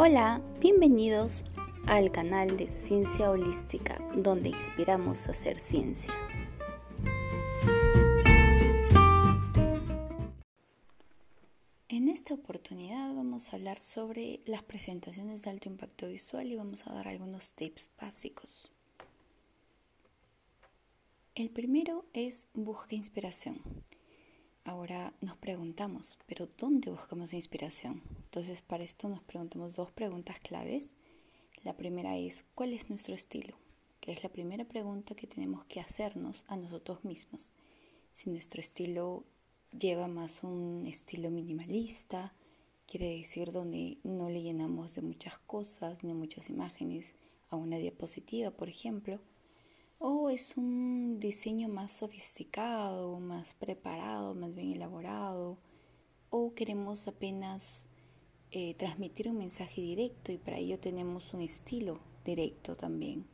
Hola, bienvenidos al canal de Ciencia Holística, donde inspiramos a hacer ciencia. En esta oportunidad vamos a hablar sobre las presentaciones de alto impacto visual y vamos a dar algunos tips básicos. El primero es busca inspiración. Ahora nos preguntamos, ¿pero dónde buscamos inspiración? Entonces, para esto nos preguntamos dos preguntas claves. La primera es, ¿cuál es nuestro estilo? Que es la primera pregunta que tenemos que hacernos a nosotros mismos. Si nuestro estilo lleva más un estilo minimalista, quiere decir donde no le llenamos de muchas cosas ni muchas imágenes a una diapositiva, por ejemplo, o es un diseño más sofisticado, más preparado, más bien elaborado, o queremos apenas eh, transmitir un mensaje directo y para ello tenemos un estilo directo también.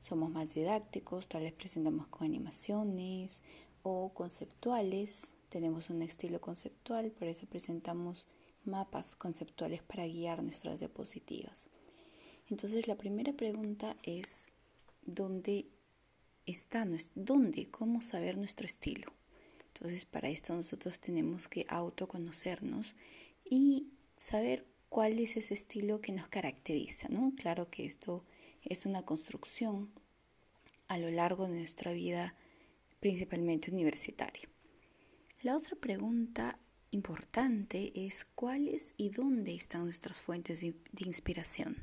Somos más didácticos, tal vez presentamos con animaciones o conceptuales, tenemos un estilo conceptual, por eso presentamos mapas conceptuales para guiar nuestras diapositivas. Entonces la primera pregunta es, ¿dónde está, dónde, cómo saber nuestro estilo. Entonces para esto nosotros tenemos que autoconocernos y saber cuál es ese estilo que nos caracteriza, ¿no? Claro que esto es una construcción a lo largo de nuestra vida, principalmente universitaria. La otra pregunta importante es cuáles y dónde están nuestras fuentes de, de inspiración.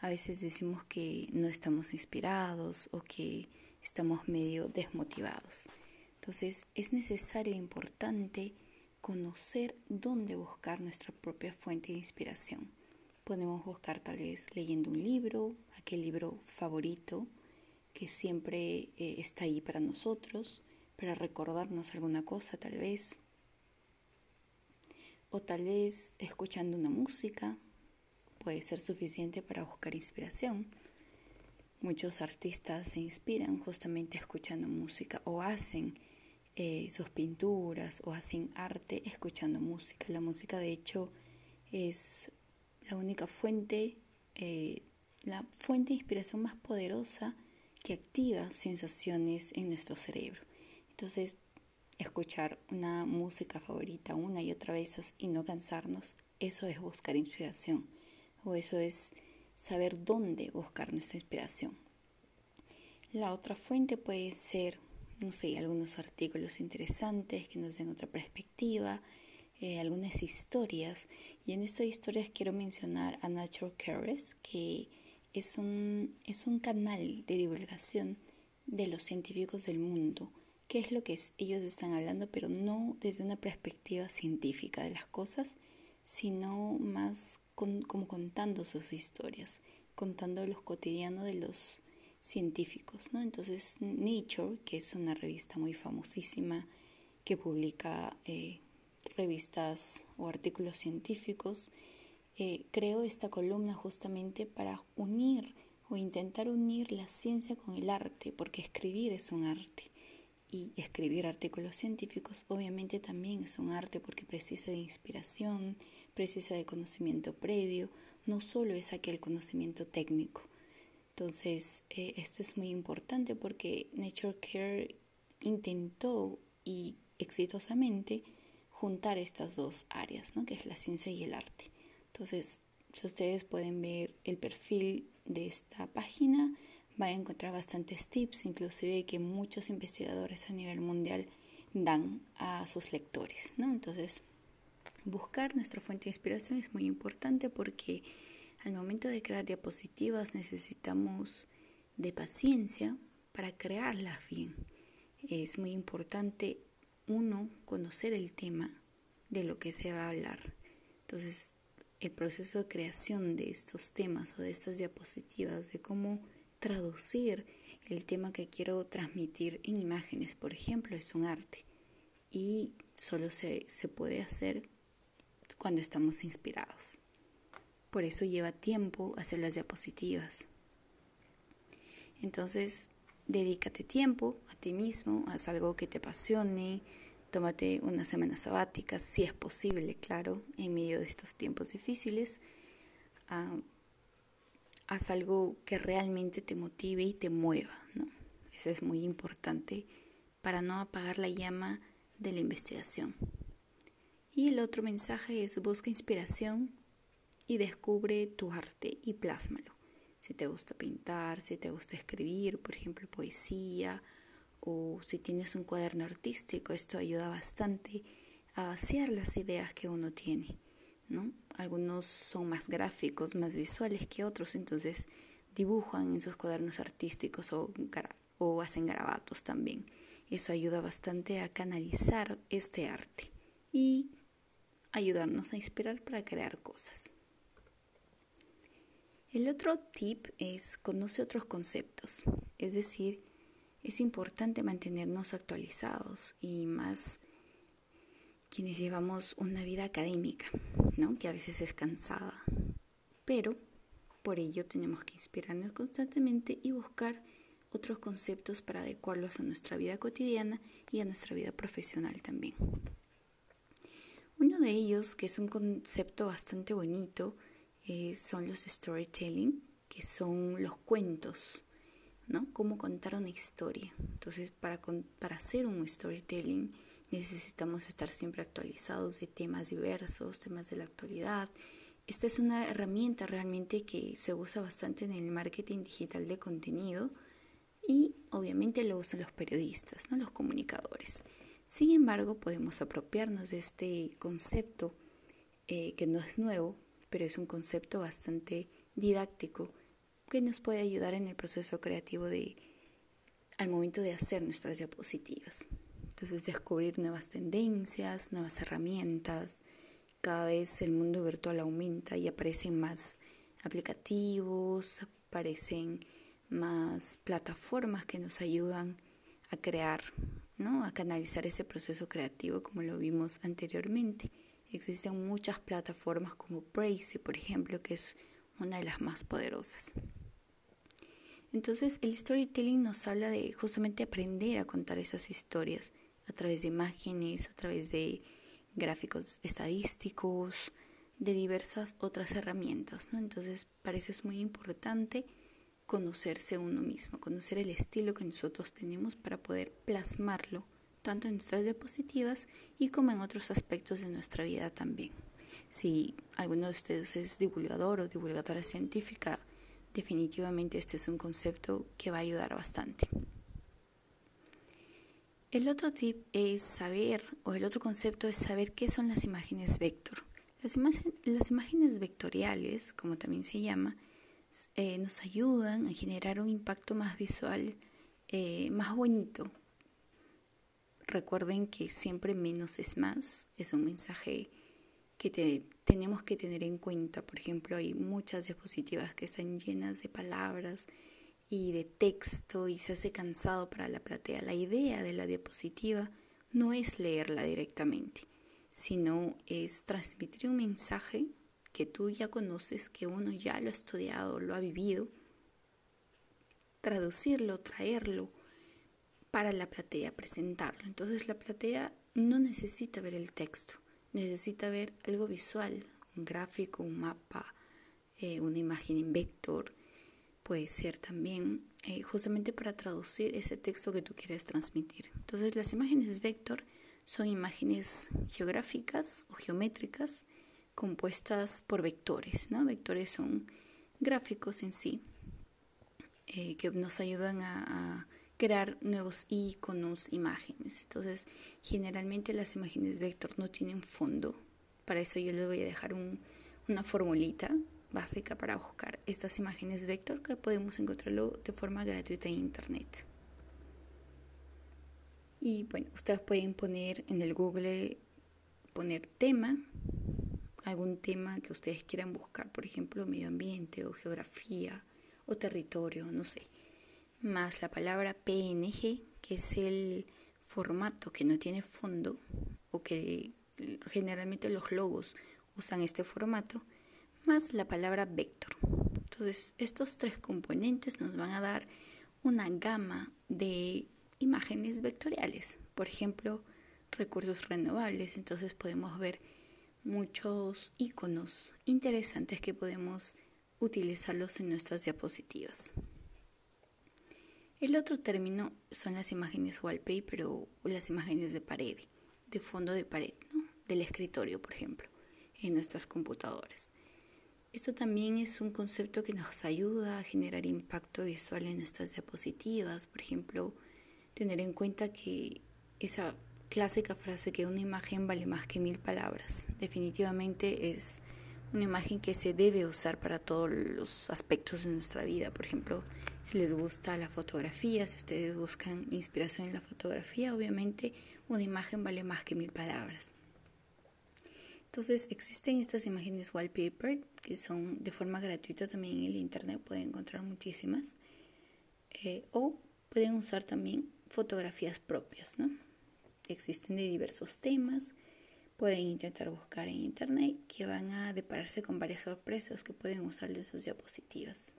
A veces decimos que no estamos inspirados o que estamos medio desmotivados. Entonces es necesario e importante conocer dónde buscar nuestra propia fuente de inspiración. Podemos buscar tal vez leyendo un libro, aquel libro favorito que siempre eh, está ahí para nosotros, para recordarnos alguna cosa tal vez. O tal vez escuchando una música puede ser suficiente para buscar inspiración. Muchos artistas se inspiran justamente escuchando música o hacen eh, sus pinturas o hacen arte escuchando música. La música de hecho es la única fuente, eh, la fuente de inspiración más poderosa que activa sensaciones en nuestro cerebro. Entonces, escuchar una música favorita una y otra vez y no cansarnos, eso es buscar inspiración o eso es saber dónde buscar nuestra inspiración. La otra fuente puede ser, no sé, algunos artículos interesantes que nos den otra perspectiva, eh, algunas historias. Y en estas historias quiero mencionar a Nature Cares, que es un, es un canal de divulgación de los científicos del mundo. ¿Qué es lo que ellos están hablando? Pero no desde una perspectiva científica de las cosas, sino más como contando sus historias, contando los cotidianos de los científicos, ¿no? Entonces Nature, que es una revista muy famosísima que publica eh, revistas o artículos científicos, eh, creó esta columna justamente para unir o intentar unir la ciencia con el arte, porque escribir es un arte. Y escribir artículos científicos obviamente también es un arte porque precisa de inspiración, precisa de conocimiento previo, no solo es aquel conocimiento técnico. Entonces, eh, esto es muy importante porque Nature Care intentó y exitosamente juntar estas dos áreas, ¿no? que es la ciencia y el arte. Entonces, si ustedes pueden ver el perfil de esta página, van a encontrar bastantes tips, inclusive que muchos investigadores a nivel mundial dan a sus lectores. ¿no? Entonces, buscar nuestra fuente de inspiración es muy importante porque al momento de crear diapositivas necesitamos de paciencia para crearlas bien. Es muy importante, uno, conocer el tema de lo que se va a hablar. Entonces, el proceso de creación de estos temas o de estas diapositivas, de cómo traducir el tema que quiero transmitir en imágenes, por ejemplo, es un arte y solo se, se puede hacer cuando estamos inspirados. Por eso lleva tiempo hacer las diapositivas. Entonces, dedícate tiempo a ti mismo, haz algo que te apasione, tómate una semana sabática, si es posible, claro, en medio de estos tiempos difíciles. Haz algo que realmente te motive y te mueva, ¿no? Eso es muy importante para no apagar la llama de la investigación. Y el otro mensaje es busca inspiración y descubre tu arte y plásmalo. Si te gusta pintar, si te gusta escribir, por ejemplo, poesía, o si tienes un cuaderno artístico, esto ayuda bastante a vaciar las ideas que uno tiene, ¿no? Algunos son más gráficos, más visuales que otros, entonces dibujan en sus cuadernos artísticos o, hacen garabatos también. Eso ayuda bastante a canalizar este arte y ayudarnos a inspirar para crear cosas. El otro tip es conoce otros conceptos, es decir, es importante mantenernos actualizados y más quienes llevamos una vida académica, ¿no? que a veces es cansada. Pero por ello tenemos que inspirarnos constantemente y buscar otros conceptos para adecuarlos a nuestra vida cotidiana y a nuestra vida profesional también. Uno de ellos, que es un concepto bastante bonito, eh, son los storytelling, que son los cuentos, ¿no? Cómo contar una historia. Entonces, para, para hacer un storytelling, necesitamos estar siempre actualizados de temas diversos, temas de la actualidad. Esta es una herramienta realmente que se usa bastante en el marketing digital de contenido y obviamente lo usan los periodistas, ¿no? los comunicadores. Sin embargo, podemos apropiarnos de este concepto eh, que no es nuevo, pero es un concepto bastante didáctico que nos puede ayudar en el proceso creativo de, al momento de hacer nuestras diapositivas. Entonces descubrir nuevas tendencias, nuevas herramientas. Cada vez el mundo virtual aumenta y aparecen más aplicativos, aparecen más plataformas que nos ayudan a crear, ¿no? a canalizar ese proceso creativo como lo vimos anteriormente. Existen muchas plataformas como Praise, por ejemplo, que es una de las más poderosas. Entonces el storytelling nos habla de justamente aprender a contar esas historias a través de imágenes, a través de gráficos estadísticos, de diversas otras herramientas. ¿no? Entonces, parece muy importante conocerse uno mismo, conocer el estilo que nosotros tenemos para poder plasmarlo tanto en nuestras diapositivas y como en otros aspectos de nuestra vida también. Si alguno de ustedes es divulgador o divulgadora científica, definitivamente este es un concepto que va a ayudar bastante. El otro tip es saber, o el otro concepto es saber qué son las imágenes vector. Las, imágenes vectoriales, como también se llama, eh, nos ayudan a generar un impacto más visual, eh, más bonito. Recuerden que siempre menos es más, es un mensaje que tenemos que tener en cuenta. Por ejemplo, hay muchas diapositivas que están llenas de palabras y de texto y se hace cansado para la platea. La idea de la diapositiva no es leerla directamente, sino es transmitir un mensaje que tú ya conoces, que uno ya lo ha estudiado, lo ha vivido, traducirlo, traerlo para la platea, presentarlo. Entonces la platea no necesita ver el texto, necesita ver algo visual, un gráfico, un mapa, eh, una imagen en vector, puede ser también eh, justamente para traducir ese texto que tú quieres transmitir. Entonces las imágenes vector son imágenes geográficas o geométricas compuestas por vectores. ¿no? Vectores son gráficos en sí eh, que nos ayudan a, crear nuevos iconos, imágenes. Entonces generalmente las imágenes vector no tienen fondo. Para eso yo les voy a dejar una formulita básica para buscar estas imágenes vector que podemos encontrarlo de forma gratuita en internet. Y bueno, ustedes pueden poner en el Google, poner tema, algún tema que ustedes quieran buscar, por ejemplo, medio ambiente o geografía o territorio, no sé. Más la palabra PNG, que es el formato que no tiene fondo o que generalmente los logos usan este formato más la palabra vector. Entonces, estos tres componentes nos van a dar una gama de imágenes vectoriales. Por ejemplo, recursos renovables. Entonces podemos ver muchos iconos interesantes que podemos utilizarlos en nuestras diapositivas. El otro término son las imágenes wallpaper o las imágenes de pared, de fondo de pared, del escritorio, por ejemplo, en nuestras computadoras. Esto también es un concepto que nos ayuda a generar impacto visual en nuestras diapositivas, por ejemplo, tener en cuenta que esa clásica frase que una imagen vale más que mil palabras, definitivamente es una imagen que se debe usar para todos los aspectos de nuestra vida. Por ejemplo, si les gusta la fotografía, si ustedes buscan inspiración en la fotografía, obviamente una imagen vale más que mil palabras. Entonces existen estas imágenes wallpaper que son de forma gratuita también en el internet, pueden encontrar muchísimas. Eh, o pueden usar también fotografías propias, ¿no? Existen de diversos temas pueden intentar buscar en internet que van a depararse con varias sorpresas que pueden usar en sus diapositivas.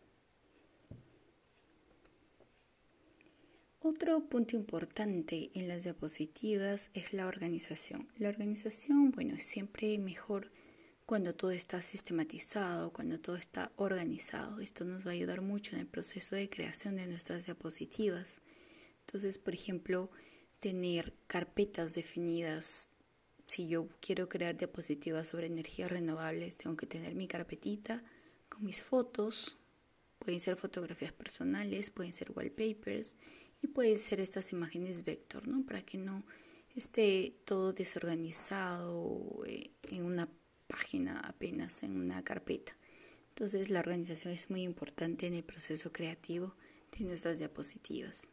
Otro punto importante en las diapositivas es la organización. La organización, bueno, es siempre mejor cuando todo está sistematizado, cuando todo está organizado. Esto nos va a ayudar mucho en el proceso de creación de nuestras diapositivas. Entonces, por ejemplo, tener carpetas definidas si yo quiero crear diapositivas sobre energías renovables, tengo que tener mi carpetita con mis fotos. Pueden ser fotografías personales, pueden ser wallpapers y pueden ser estas imágenes vector, ¿no? Para que no esté todo desorganizado eh, en una página apenas, en una carpeta. Entonces la organización es muy importante en el proceso creativo de nuestras diapositivas.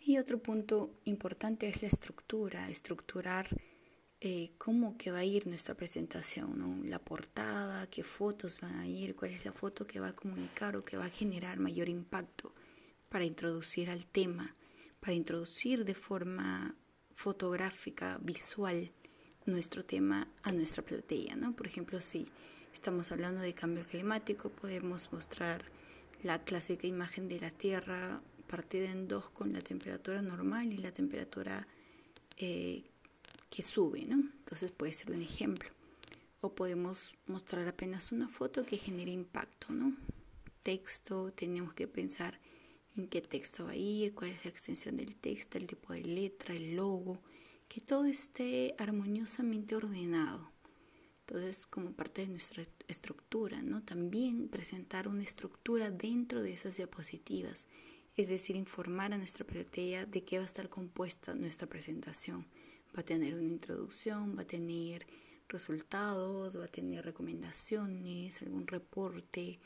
Y otro punto importante es la estructura, estructurar eh, cómo que va a ir nuestra presentación, la portada, qué fotos van a ir, cuál es la foto que va a comunicar o que va a generar mayor impacto para introducir al tema, para introducir de forma fotográfica, visual, nuestro tema a nuestra platea. ¿no? Por ejemplo, si estamos hablando de cambio climático, podemos mostrar la clásica imagen de la Tierra partida en dos con la temperatura normal y la temperatura eh, que sube, ¿no? Entonces puede ser un ejemplo. O podemos mostrar apenas una foto que genere impacto, ¿no? Texto, tenemos que pensar en qué texto va a ir, cuál es la extensión del texto, el tipo de letra, el logo, que todo esté armoniosamente ordenado. Entonces, como parte de nuestra estructura, ¿no? También presentar una estructura dentro de esas diapositivas es decir, informar a nuestra platea de qué va a estar compuesta nuestra presentación. Va a tener una introducción, va a tener resultados, va a tener recomendaciones, algún reporte,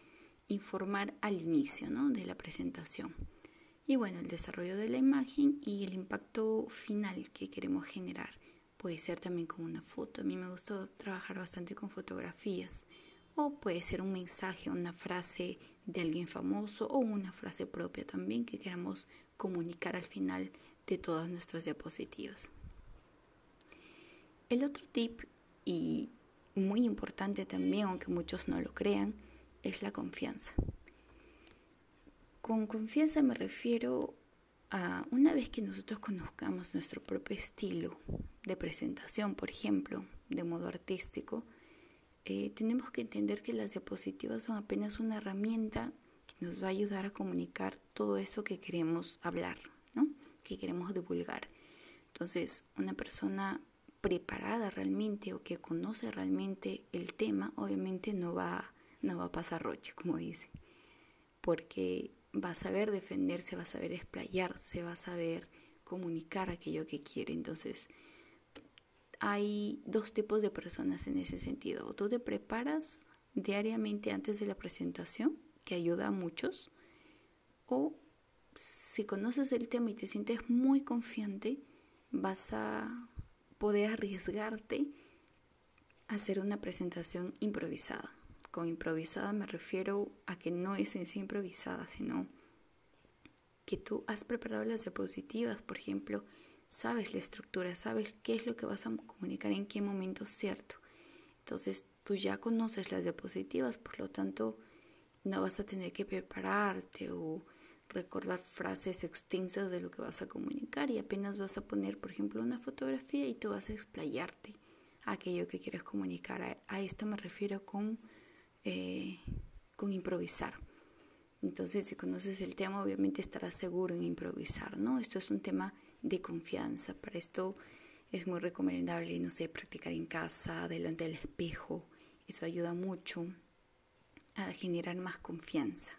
informar al inicio de la presentación. Y bueno, el desarrollo de la imagen y el impacto final que queremos generar. Puede ser también con una foto. A mí me gusta trabajar bastante con fotografías. O puede ser un mensaje, una frase de alguien famoso o una frase propia también que queramos comunicar al final de todas nuestras diapositivas. El otro tip y muy importante también, aunque muchos no lo crean, es la confianza. Con confianza me refiero a una vez que nosotros conozcamos nuestro propio estilo de presentación, por ejemplo, de modo artístico, eh, tenemos que entender que las diapositivas son apenas una herramienta que nos va a ayudar a comunicar todo eso que queremos hablar, ¿no? que queremos divulgar. Entonces, una persona preparada realmente o que conoce realmente el tema, obviamente no va, no va a pasar roche, como dice, porque va a saber defenderse, va a saber explayarse, va a saber comunicar aquello que quiere. Entonces, hay dos tipos de personas en ese sentido. O tú te preparas diariamente antes de la presentación, que ayuda a muchos, o si conoces el tema y te sientes muy confiante, vas a poder arriesgarte a hacer una presentación improvisada. Improvisada me refiero a que no es en sí improvisada, sino que tú has preparado las diapositivas, por ejemplo, sabes la estructura, sabes qué es lo que vas a comunicar en qué momento cierto. Entonces tú ya conoces las diapositivas, por lo tanto no vas a tener que prepararte o recordar frases extensas de lo que vas a comunicar y apenas vas a poner, por ejemplo, una fotografía y tú vas a explayarte aquello que quieres comunicar. A, esto me refiero con, eh, con improvisar. Entonces, si conoces el tema, obviamente estarás seguro en improvisar, ¿no? Esto es un tema de confianza. Para esto es muy recomendable, no sé, practicar en casa, delante del espejo. Eso ayuda mucho a generar más confianza.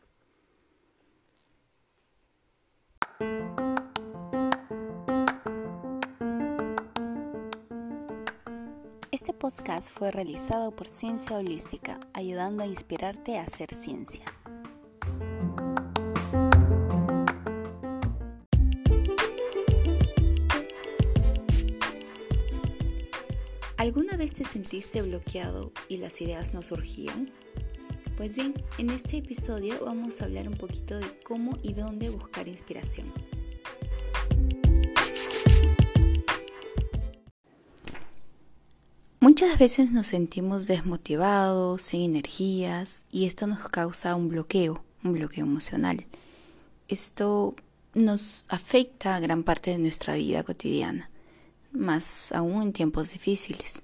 Podcast fue realizado por Ciencia Holística, ayudando a inspirarte a hacer ciencia. ¿Alguna vez te sentiste bloqueado y las ideas no surgían? Pues bien, en este episodio vamos a hablar un poquito de cómo y dónde buscar inspiración. Muchas veces nos sentimos desmotivados, sin energías, y esto nos causa un bloqueo, un bloqueo emocional. Esto nos afecta a gran parte de nuestra vida cotidiana, más aún en tiempos difíciles.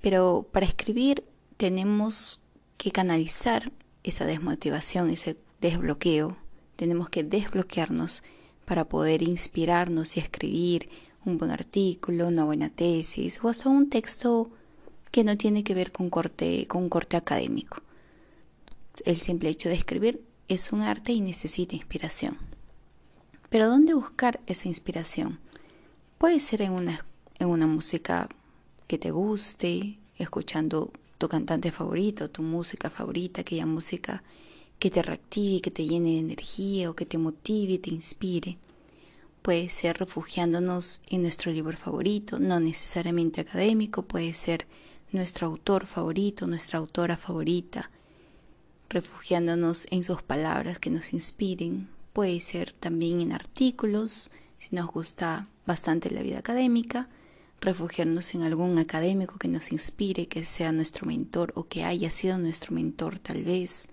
Pero para escribir tenemos que canalizar esa desmotivación, ese desbloqueo. Tenemos que desbloquearnos para poder inspirarnos y escribir un buen artículo, una buena tesis o hasta un texto que no tiene que ver con, corte, con un corte académico. El simple hecho de escribir es un arte y necesita inspiración. Pero ¿dónde buscar esa inspiración? Puede ser en una, en una música que te guste, escuchando tu cantante favorito, tu música favorita, aquella música que te reactive, que te llene de energía o que te motive te inspire. Puede ser refugiándonos en nuestro libro favorito, no necesariamente académico, puede ser nuestro autor favorito, nuestra autora favorita, refugiándonos en sus palabras que nos inspiren, puede ser también en artículos, si nos gusta bastante la vida académica, refugiarnos en algún académico que nos inspire, que sea nuestro mentor o que haya sido nuestro mentor tal vez.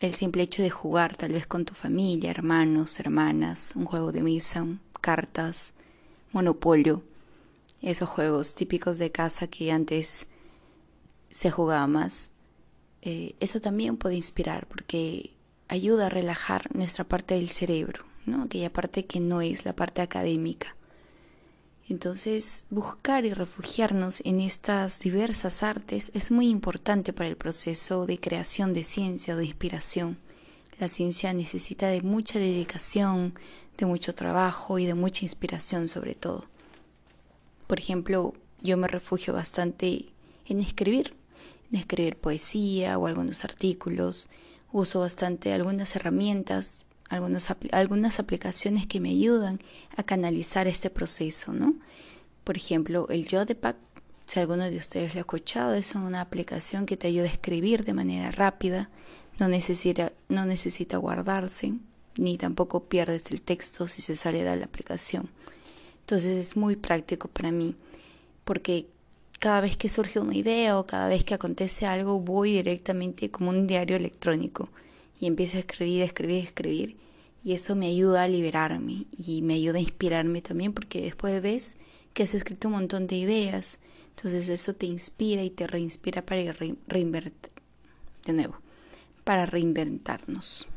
El simple hecho de jugar tal vez con tu familia, hermanos, hermanas, un juego de misa, cartas, monopolio, esos juegos típicos de casa que antes se jugaba más. Eh, eso también puede inspirar porque ayuda a relajar nuestra parte del cerebro, ¿no? aquella parte que no es la parte académica. Entonces, buscar y refugiarnos en estas diversas artes es muy importante para el proceso de creación de ciencia o de inspiración. La ciencia necesita de mucha dedicación, de mucho trabajo y de mucha inspiración sobre todo. Por ejemplo, yo me refugio bastante en escribir, en escribir poesía o algunos artículos. Uso bastante algunas herramientas algunas aplicaciones que me ayudan a canalizar este proceso, ¿no? Por ejemplo, el Yodepack, si alguno de ustedes lo ha escuchado, es una aplicación que te ayuda a escribir de manera rápida, no necesita, no necesita guardarse, ni tampoco pierdes el texto si se sale de la aplicación. Entonces es muy práctico para mí, porque cada vez que surge una idea o cada vez que acontece algo, voy directamente como un diario electrónico y empiezo a escribir, escribir, escribir. Y eso me ayuda a liberarme y me ayuda a inspirarme también porque después ves que has escrito un montón de ideas. Entonces eso te inspira y te reinspira para reinventar. De nuevo, para reinventarnos.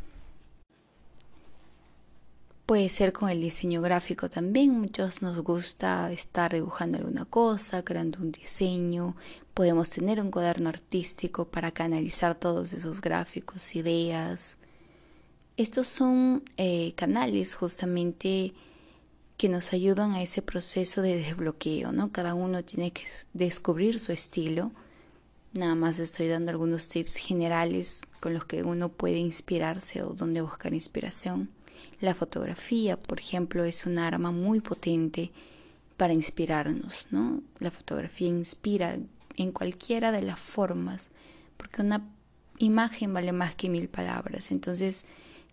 Puede ser con el diseño gráfico también. Muchos nos gusta estar dibujando alguna cosa, creando un diseño. Podemos tener un cuaderno artístico para canalizar todos esos gráficos, ideas. Estos son eh, canales justamente que nos ayudan a ese proceso de desbloqueo, ¿no? Cada uno tiene que descubrir su estilo. Nada más estoy dando algunos tips generales con los que uno puede inspirarse o donde buscar inspiración. La fotografía, por ejemplo, es un arma muy potente para inspirarnos, ¿no? La fotografía inspira en cualquiera de las formas, porque una imagen vale más que mil palabras. Entonces,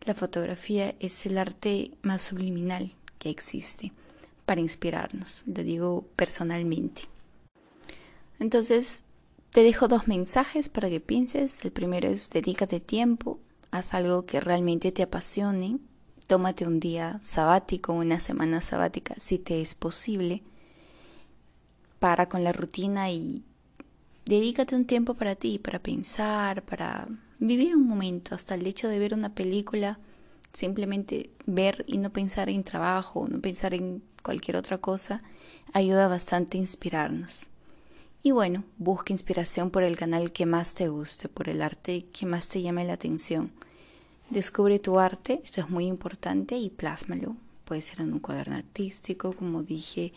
la fotografía es el arte más subliminal que existe para inspirarnos, lo digo personalmente. Entonces, te dejo dos mensajes para que pienses. El primero es dedícate tiempo, haz algo que realmente te apasione, tómate un día sabático, una semana sabática, si te es posible, para con la rutina y dedícate un tiempo para ti, para pensar, para vivir un momento, hasta el hecho de ver una película, simplemente ver y no pensar en trabajo, no pensar en cualquier otra cosa, ayuda bastante a inspirarnos. Y bueno, busca inspiración por el canal que más te guste, por el arte que más te llame la atención. Descubre tu arte, esto es muy importante, y plásmalo. Puede ser en un cuaderno artístico, como dije,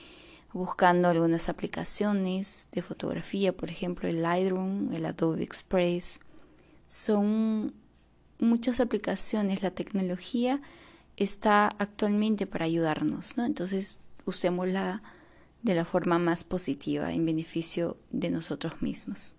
buscando algunas aplicaciones de fotografía, por ejemplo el Lightroom, el Adobe Express. Son muchas aplicaciones, la tecnología está actualmente para ayudarnos, ¿no? Entonces usémosla de la forma más positiva en beneficio de nosotros mismos.